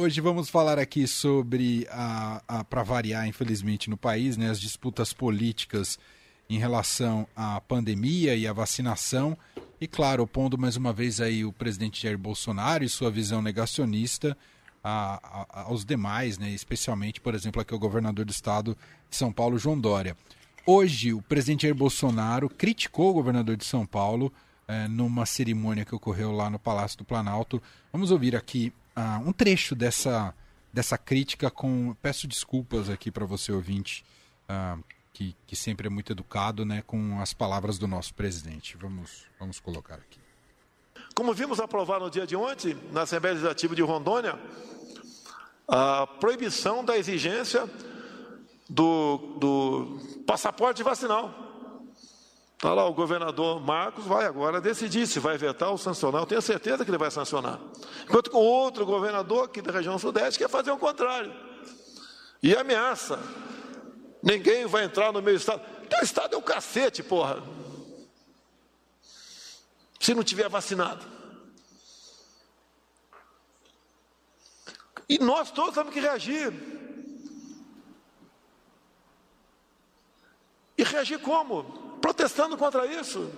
hoje vamos falar aqui sobre, a, a para variar, infelizmente, no país, né, as disputas políticas em relação à pandemia e à vacinação. E, claro, opondo mais uma vez aí o presidente Jair Bolsonaro e sua visão negacionista a, a, aos demais, né, especialmente, por exemplo, aqui o governador do estado de São Paulo, João Dória. Hoje, o presidente Jair Bolsonaro criticou o governador de São Paulo é, numa cerimônia que ocorreu lá no Palácio do Planalto. Vamos ouvir aqui uh, um trecho dessa, dessa crítica com. Peço desculpas aqui para você, ouvinte, uh, que, que sempre é muito educado, né, com as palavras do nosso presidente. Vamos, vamos colocar aqui. Como vimos aprovar no dia de ontem, na Assembleia Legislativa de Rondônia, a proibição da exigência do, do passaporte vacinal. Está lá o governador Marcos, vai agora decidir se vai vetar ou sancionar. Eu tenho certeza que ele vai sancionar. Enquanto que o outro governador aqui da região sudeste quer fazer o contrário. E ameaça. Ninguém vai entrar no meu estado. Teu estado é o cacete, porra. Se não tiver vacinado. E nós todos temos que reagir. E reagir como? Protestando contra isso.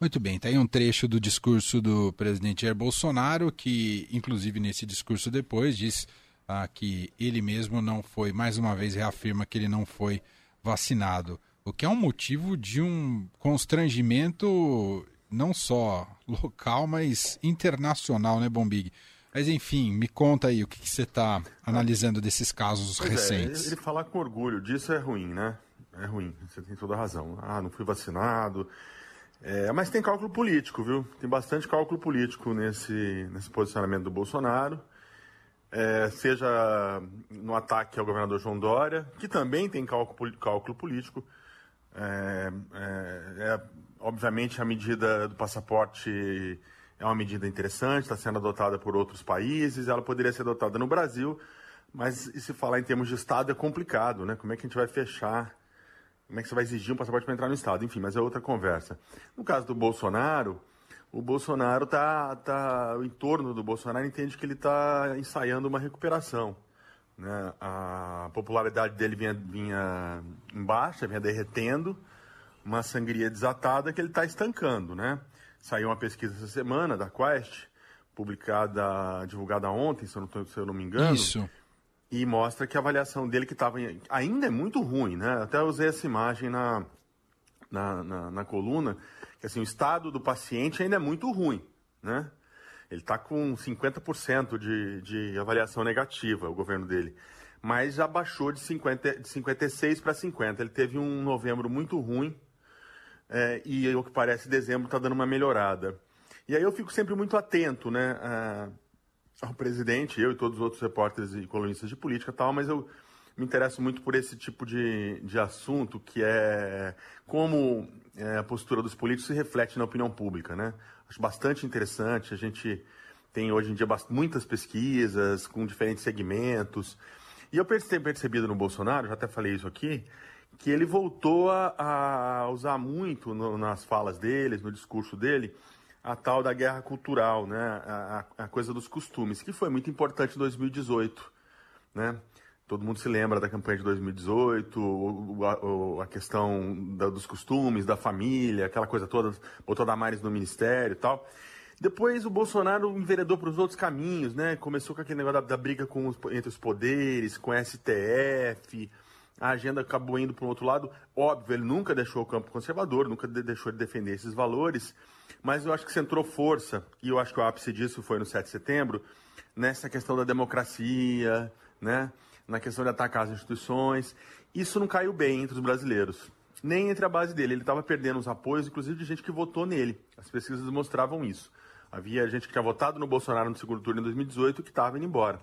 Muito bem, está aí um trecho do discurso do presidente Jair Bolsonaro, que, inclusive, nesse discurso depois, diz ah, que ele mesmo não foi, mais uma vez reafirma que ele não foi vacinado, o que é um motivo de um constrangimento não só local, mas internacional, né, Bombig? Mas enfim, me conta aí o que, que você está analisando desses casos pois é, recentes. É, ele falar com orgulho disso é ruim, né? É ruim, você tem toda a razão. Ah, não fui vacinado. É, mas tem cálculo político, viu? Tem bastante cálculo político nesse, nesse posicionamento do Bolsonaro. É, seja no ataque ao governador João Dória, que também tem cálculo, cálculo político. É, é, é, obviamente, a medida do passaporte é uma medida interessante, está sendo adotada por outros países, ela poderia ser adotada no Brasil, mas se falar em termos de Estado é complicado, né? Como é que a gente vai fechar como é que você vai exigir um passaporte para entrar no Estado? Enfim, mas é outra conversa. No caso do Bolsonaro, o Bolsonaro tá, tá o entorno do Bolsonaro entende que ele está ensaiando uma recuperação. Né? A popularidade dele vinha, vinha em baixa, vinha derretendo, uma sangria desatada que ele está estancando. Né? Saiu uma pesquisa essa semana da Quest, publicada, divulgada ontem, se eu não, se eu não me engano. Isso e mostra que a avaliação dele que estava ainda é muito ruim, né? Até usei essa imagem na, na, na, na, coluna, que assim, o estado do paciente ainda é muito ruim, né? Ele está com 50% de, de avaliação negativa, o governo dele. Mas já baixou de, 50, de 56 para 50. Ele teve um novembro muito ruim é, e, o que parece, dezembro está dando uma melhorada. E aí eu fico sempre muito atento, né? Ao presidente, eu e todos os outros repórteres e colunistas de política e tal, mas eu me interesso muito por esse tipo de, de assunto, que é como é, a postura dos políticos se reflete na opinião pública, né? Acho bastante interessante, a gente tem hoje em dia muitas pesquisas com diferentes segmentos, e eu tenho percebido no Bolsonaro, já até falei isso aqui, que ele voltou a, a usar muito no, nas falas dele, no discurso dele, a tal da guerra cultural, né? A, a, coisa dos costumes, que foi muito importante em 2018, né? Todo mundo se lembra da campanha de 2018, o, a, questão da, dos costumes, da família, aquela coisa toda, botou Damares no ministério e tal. Depois o Bolsonaro enveredou para os outros caminhos, né? Começou com aquele negócio da, da briga com os, entre os poderes, com a STF, a agenda acabou indo para um outro lado. Óbvio, ele nunca deixou o campo conservador, nunca deixou de defender esses valores, mas eu acho que centrou força, e eu acho que o ápice disso foi no 7 de setembro, nessa questão da democracia, né? na questão de atacar as instituições. Isso não caiu bem entre os brasileiros, nem entre a base dele. Ele estava perdendo os apoios, inclusive de gente que votou nele. As pesquisas mostravam isso. Havia gente que tinha votado no Bolsonaro no segundo turno em 2018 que estava indo embora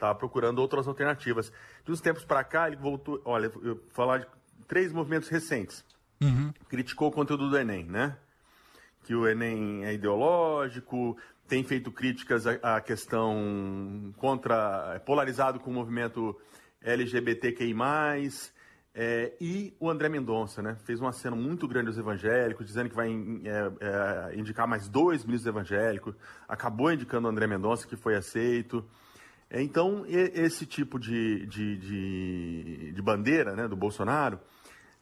estava procurando outras alternativas. De uns tempos para cá, ele voltou. Olha, eu vou falar de três movimentos recentes. Uhum. Criticou o conteúdo do Enem, né? Que o Enem é ideológico, tem feito críticas à, questão contra. É polarizado com o movimento LGBTQI. É, e o André Mendonça, né? Fez um aceno muito grande aos evangélicos, dizendo que vai é, é, indicar mais dois ministros evangélicos. Acabou indicando o André Mendonça, que foi aceito. Então, esse tipo de, de, de, de bandeira né, do Bolsonaro,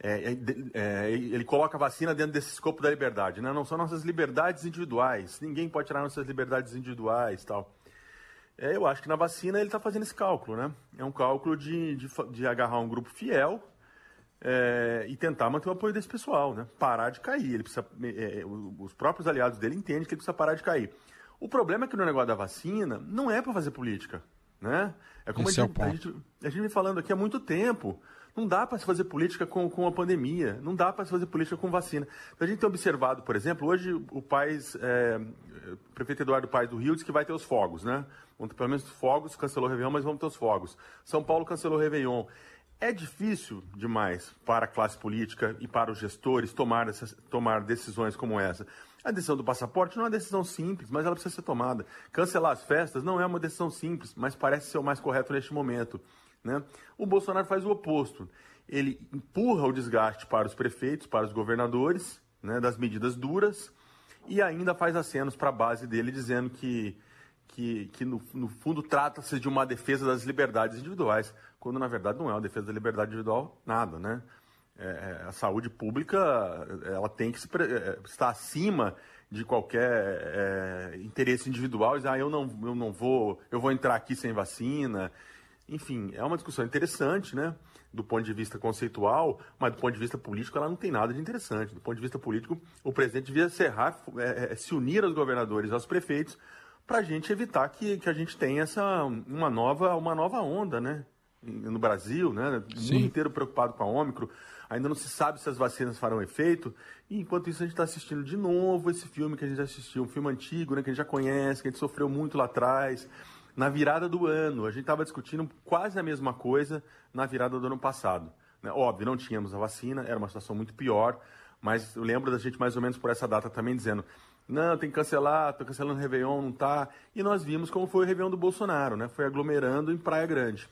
é, é, é, ele coloca a vacina dentro desse escopo da liberdade. Né? Não são nossas liberdades individuais. Ninguém pode tirar nossas liberdades individuais tal. É, eu acho que na vacina ele está fazendo esse cálculo, né? É um cálculo de, de, de agarrar um grupo fiel é, e tentar manter o apoio desse pessoal, né? Parar de cair. Ele precisa, é, é os próprios aliados dele entendem que ele precisa parar de cair. O problema é que no negócio da vacina não é para fazer política, né? É como a gente, é a, gente, a gente vem falando aqui há muito tempo. Não dá para se fazer política com, com a pandemia, não dá para se fazer política com vacina. Então, a gente tem observado, por exemplo, hoje o Paz, é, o prefeito Eduardo Paes do Rio disse que vai ter os fogos, né? Ter pelo menos fogos, cancelou o Réveillon, mas vamos ter os fogos. São Paulo cancelou o Réveillon. É difícil demais para a classe política e para os gestores tomar, essas, tomar decisões como essa. A decisão do passaporte não é uma decisão simples, mas ela precisa ser tomada. Cancelar as festas não é uma decisão simples, mas parece ser o mais correto neste momento. Né? O Bolsonaro faz o oposto. Ele empurra o desgaste para os prefeitos, para os governadores, né, das medidas duras, e ainda faz acenos para a base dele dizendo que, que, que no, no fundo trata-se de uma defesa das liberdades individuais, quando na verdade não é uma defesa da liberdade individual nada, né? É, é a saúde pública ela tem que se, é, estar acima de qualquer é, interesse individual, ah, eu não, eu não vou, eu vou entrar aqui sem vacina, enfim, é uma discussão interessante, né? Do ponto de vista conceitual, mas do ponto de vista político ela não tem nada de interessante. Do ponto de vista político, o presidente devia serrar, é, é, se unir aos governadores, aos prefeitos, para a gente evitar que, que a gente tenha essa, uma, nova, uma nova onda, né? No Brasil, né? O Sim. mundo inteiro preocupado com a Ômicron. Ainda não se sabe se as vacinas farão efeito. E enquanto isso, a gente está assistindo de novo esse filme que a gente assistiu, um filme antigo, né? Que a gente já conhece, que a gente sofreu muito lá atrás na virada do ano. A gente estava discutindo quase a mesma coisa na virada do ano passado. Né? Óbvio, não tínhamos a vacina, era uma situação muito pior, mas eu lembro da gente mais ou menos por essa data também dizendo não, tem que cancelar, estou cancelando o Réveillon, não tá. E nós vimos como foi o Réveillon do Bolsonaro, né? Foi aglomerando em Praia Grande.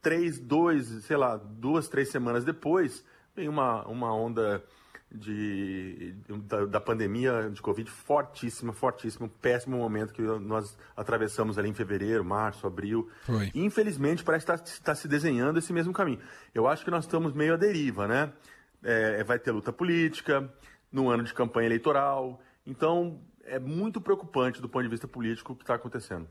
Três, dois, sei lá, duas, três semanas depois, vem uma, uma onda de, da, da, pandemia de Covid fortíssima, fortíssima, um péssimo momento que nós atravessamos ali em fevereiro, março, abril. Foi. Infelizmente, parece estar tá, tá se desenhando esse mesmo caminho. Eu acho que nós estamos meio à deriva, né? É, vai ter luta política, no ano de campanha eleitoral. Então, é muito preocupante do ponto de vista político o que está acontecendo.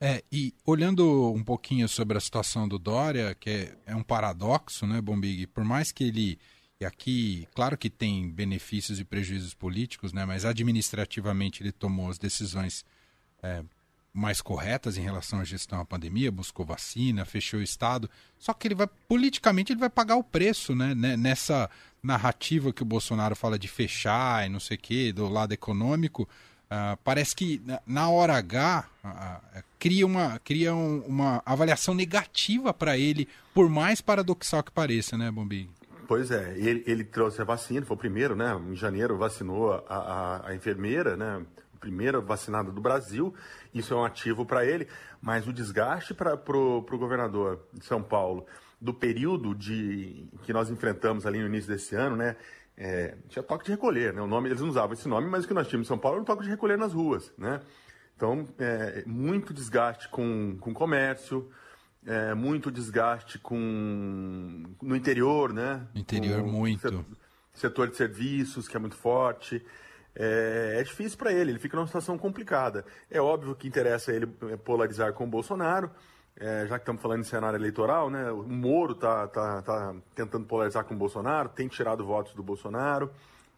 É, e olhando um pouquinho sobre a situação do Dória, que é, é um paradoxo, né, Bombig? Por mais que ele e aqui, claro que tem benefícios e prejuízos políticos, né, mas administrativamente ele tomou as decisões é, mais corretas em relação à gestão da pandemia, buscou vacina, fechou o Estado. Só que ele vai, politicamente, ele vai pagar o preço, né? Nessa narrativa que o Bolsonaro fala de fechar e não sei o quê, do lado econômico. Uh, parece que na hora H uh, uh, cria, uma, cria um, uma avaliação negativa para ele, por mais paradoxal que pareça, né, Bombig? Pois é, ele, ele trouxe a vacina, foi o primeiro, né? Em janeiro vacinou a, a, a enfermeira, né? Primeira vacinada do Brasil. Isso é um ativo para ele, mas o desgaste para o governador de São Paulo do período de que nós enfrentamos ali no início desse ano, né? É, tinha toque de recolher, né? O nome, eles não usavam esse nome, mas o que nós tínhamos em São Paulo era um toque de recolher nas ruas, né? Então, é, muito desgaste com, com comércio, é, muito desgaste com no interior, né? Interior com muito. Setor, de serviços que é muito forte. É, é difícil para ele, ele fica numa situação complicada. É óbvio que interessa ele polarizar com o Bolsonaro, é, já que estamos falando em cenário eleitoral, né? O Moro está tá, tá tentando polarizar com o Bolsonaro, tem tirado votos do Bolsonaro.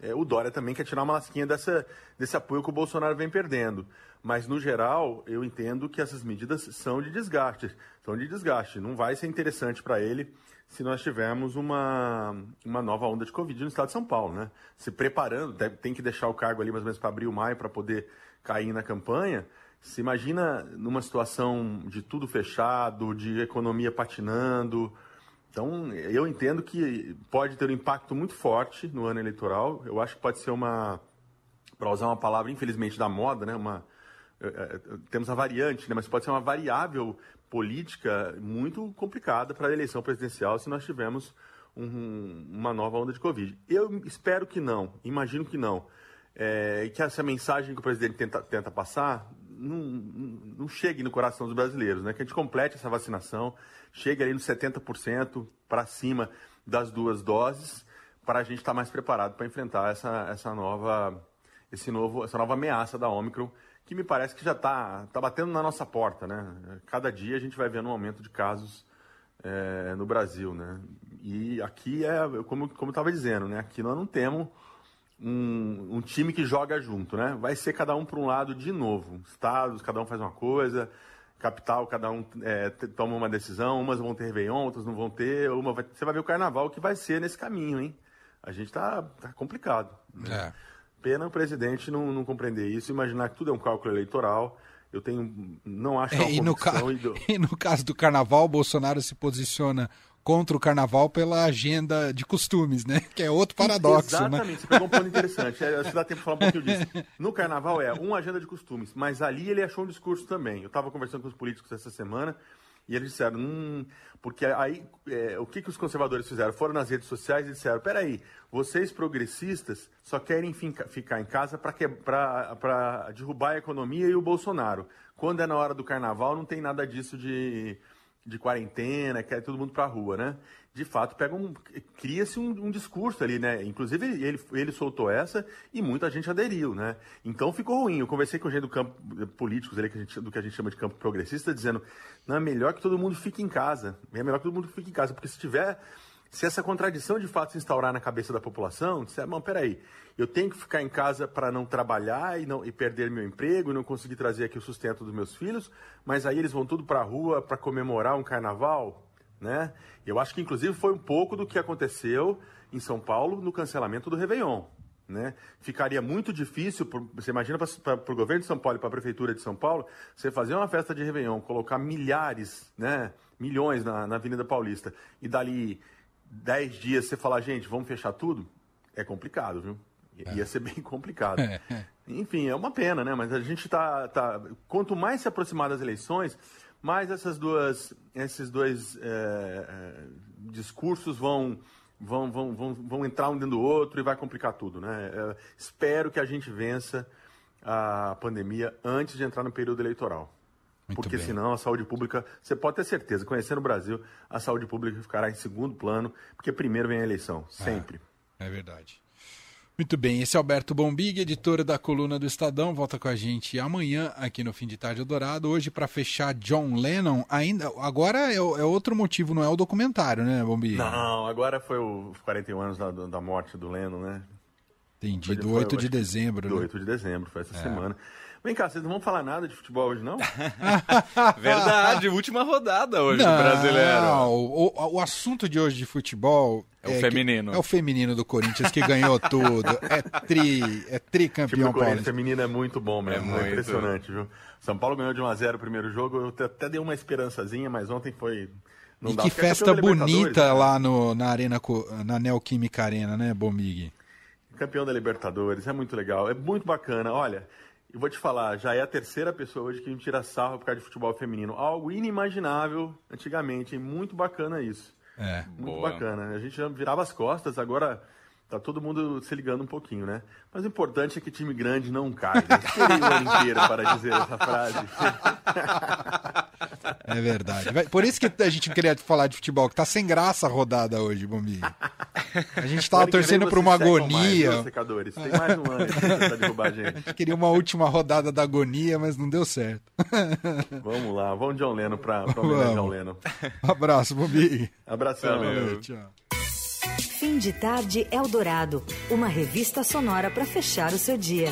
É, o Dória também quer tirar uma lasquinha dessa, desse apoio que o Bolsonaro vem perdendo. Mas, no geral, eu entendo que essas medidas são de desgaste. São de desgaste. Não vai ser interessante para ele se nós tivermos uma, uma nova onda de Covid no estado de São Paulo, né? Se preparando, tem que deixar o cargo ali mais ou menos para abril, maio, para poder cair na campanha. Se imagina numa situação de tudo fechado, de economia patinando. Então, eu entendo que pode ter um impacto muito forte no ano eleitoral. Eu acho que pode ser uma, para usar uma palavra, infelizmente, da moda, né? Uma, temos a variante, né, mas pode ser uma variável política muito complicada para a eleição presidencial se nós tivermos um, uma nova onda de Covid. Eu espero que não, imagino que não. É, que essa mensagem que o presidente tenta, tenta passar não, não chegue no coração dos brasileiros, né? Que a gente complete essa vacinação, chegue ali nos 70% para cima das duas doses, para a gente estar tá mais preparado para enfrentar essa, essa, nova, esse novo, essa nova ameaça da Ômicron, que me parece que já está tá batendo na nossa porta, né? Cada dia a gente vai vendo um aumento de casos é, no Brasil, né? E aqui é, como, como eu estava dizendo, né? Aqui nós não temos um, um, time que joga junto, né? Vai ser cada um para um lado de novo. Estados, cada um faz uma coisa, capital, cada um é, toma uma decisão, umas vão ter Réveillon, outras não vão ter, uma vai... você vai ver o carnaval que vai ser nesse caminho, hein? A gente tá, tá complicado. Né? É. Pena o presidente não, não compreender isso, imaginar que tudo é um cálculo eleitoral. Eu tenho. Não acho é, e, no ca... e no caso do carnaval, o Bolsonaro se posiciona contra o carnaval pela agenda de costumes, né? Que é outro paradoxo, né? Exatamente, né? você pegou um ponto interessante. É, que dá tempo de falar um pouquinho disso. No carnaval é uma agenda de costumes, mas ali ele achou um discurso também. Eu estava conversando com os políticos essa semana e eles disseram, hum, porque aí é, o que, que os conservadores fizeram? Foram nas redes sociais e disseram, peraí, vocês progressistas só querem ficar, ficar em casa para derrubar a economia e o Bolsonaro. Quando é na hora do carnaval, não tem nada disso de de quarentena, quer todo mundo para a rua, né? De fato, pega um, cria-se um, um, discurso ali, né? Inclusive ele, ele soltou essa e muita gente aderiu, né? Então ficou ruim. Eu conversei com gente do campo políticos ali, que gente, do que a gente chama de campo progressista, dizendo, não é melhor que todo mundo fique em casa. É melhor que todo mundo fique em casa, porque se tiver se essa contradição de fato se instaurar na cabeça da população, disser, não, peraí, eu tenho que ficar em casa para não trabalhar e, não, e perder meu emprego não conseguir trazer aqui o sustento dos meus filhos, mas aí eles vão tudo para a rua para comemorar um carnaval, né? Eu acho que inclusive foi um pouco do que aconteceu em São Paulo no cancelamento do Réveillon. Né? Ficaria muito difícil, você imagina para o governo de São Paulo e para a prefeitura de São Paulo, você fazer uma festa de Réveillon, colocar milhares, né, milhões na, na Avenida Paulista e dali 10 dias você falar, gente, vamos fechar tudo, é complicado, viu? É. Ia ser bem complicado. É. Enfim, é uma pena, né? Mas a gente tá, tá. Quanto mais se aproximar das eleições, mais essas duas, esses dois é, é, discursos vão, vão, vão, vão, vão entrar um dentro do outro e vai complicar tudo, né? Espero que a gente vença a pandemia antes de entrar no período eleitoral. Muito porque bem. senão a saúde pública, você pode ter certeza, conhecendo o Brasil, a saúde pública ficará em segundo plano, porque primeiro vem a eleição, sempre. É, é verdade. Muito bem, esse é Alberto Bombig, editor da coluna do Estadão, volta com a gente amanhã aqui no Fim de Tarde Dourado. Hoje, para fechar John Lennon, ainda agora é, é, outro motivo, não é o documentário, né, Bombig? Não, agora foi os 41 anos da, da morte do Lennon, né? Entendi, do 8 de dezembro. Do né? 8 de dezembro, foi essa é. semana. Vem cá, vocês não vão falar nada de futebol hoje, não? Verdade, última rodada hoje não, do brasileiro. O, o assunto de hoje de futebol. É, é o feminino. é o feminino do Corinthians que ganhou tudo. É tri, é tricampeão tipo, O feminino é muito bom mesmo. É, muito. é impressionante, viu? São Paulo ganhou de 1x0 o primeiro jogo. Eu até dei uma esperançazinha, mas ontem foi. Não e dá, que festa bonita né? lá no, na Arena, na Neoquímica Arena, né, Bomig? Campeão da Libertadores, é muito legal, é muito bacana. Olha, e vou te falar, já é a terceira pessoa hoje que me tira sarro por causa de futebol feminino. Algo inimaginável antigamente, muito bacana isso. É, muito boa. bacana. A gente já virava as costas, agora tá todo mundo se ligando um pouquinho, né? Mas o importante é que time grande não cai. Né? Esperei o ano inteiro para dizer essa frase. É verdade. Por isso que a gente queria falar de futebol, que tá sem graça a rodada hoje, Bombi. A gente tava torcendo por uma agonia. Mais, secadores. Tem mais um ano pra derrubar a gente. A gente queria uma última rodada da agonia, mas não deu certo. Vamos lá, vamos John Leno pra, pra homenagear John Leno. Abraço, Bombi. Abração, meu. Tchau. Fim de tarde Eldorado, uma revista sonora para fechar o seu dia.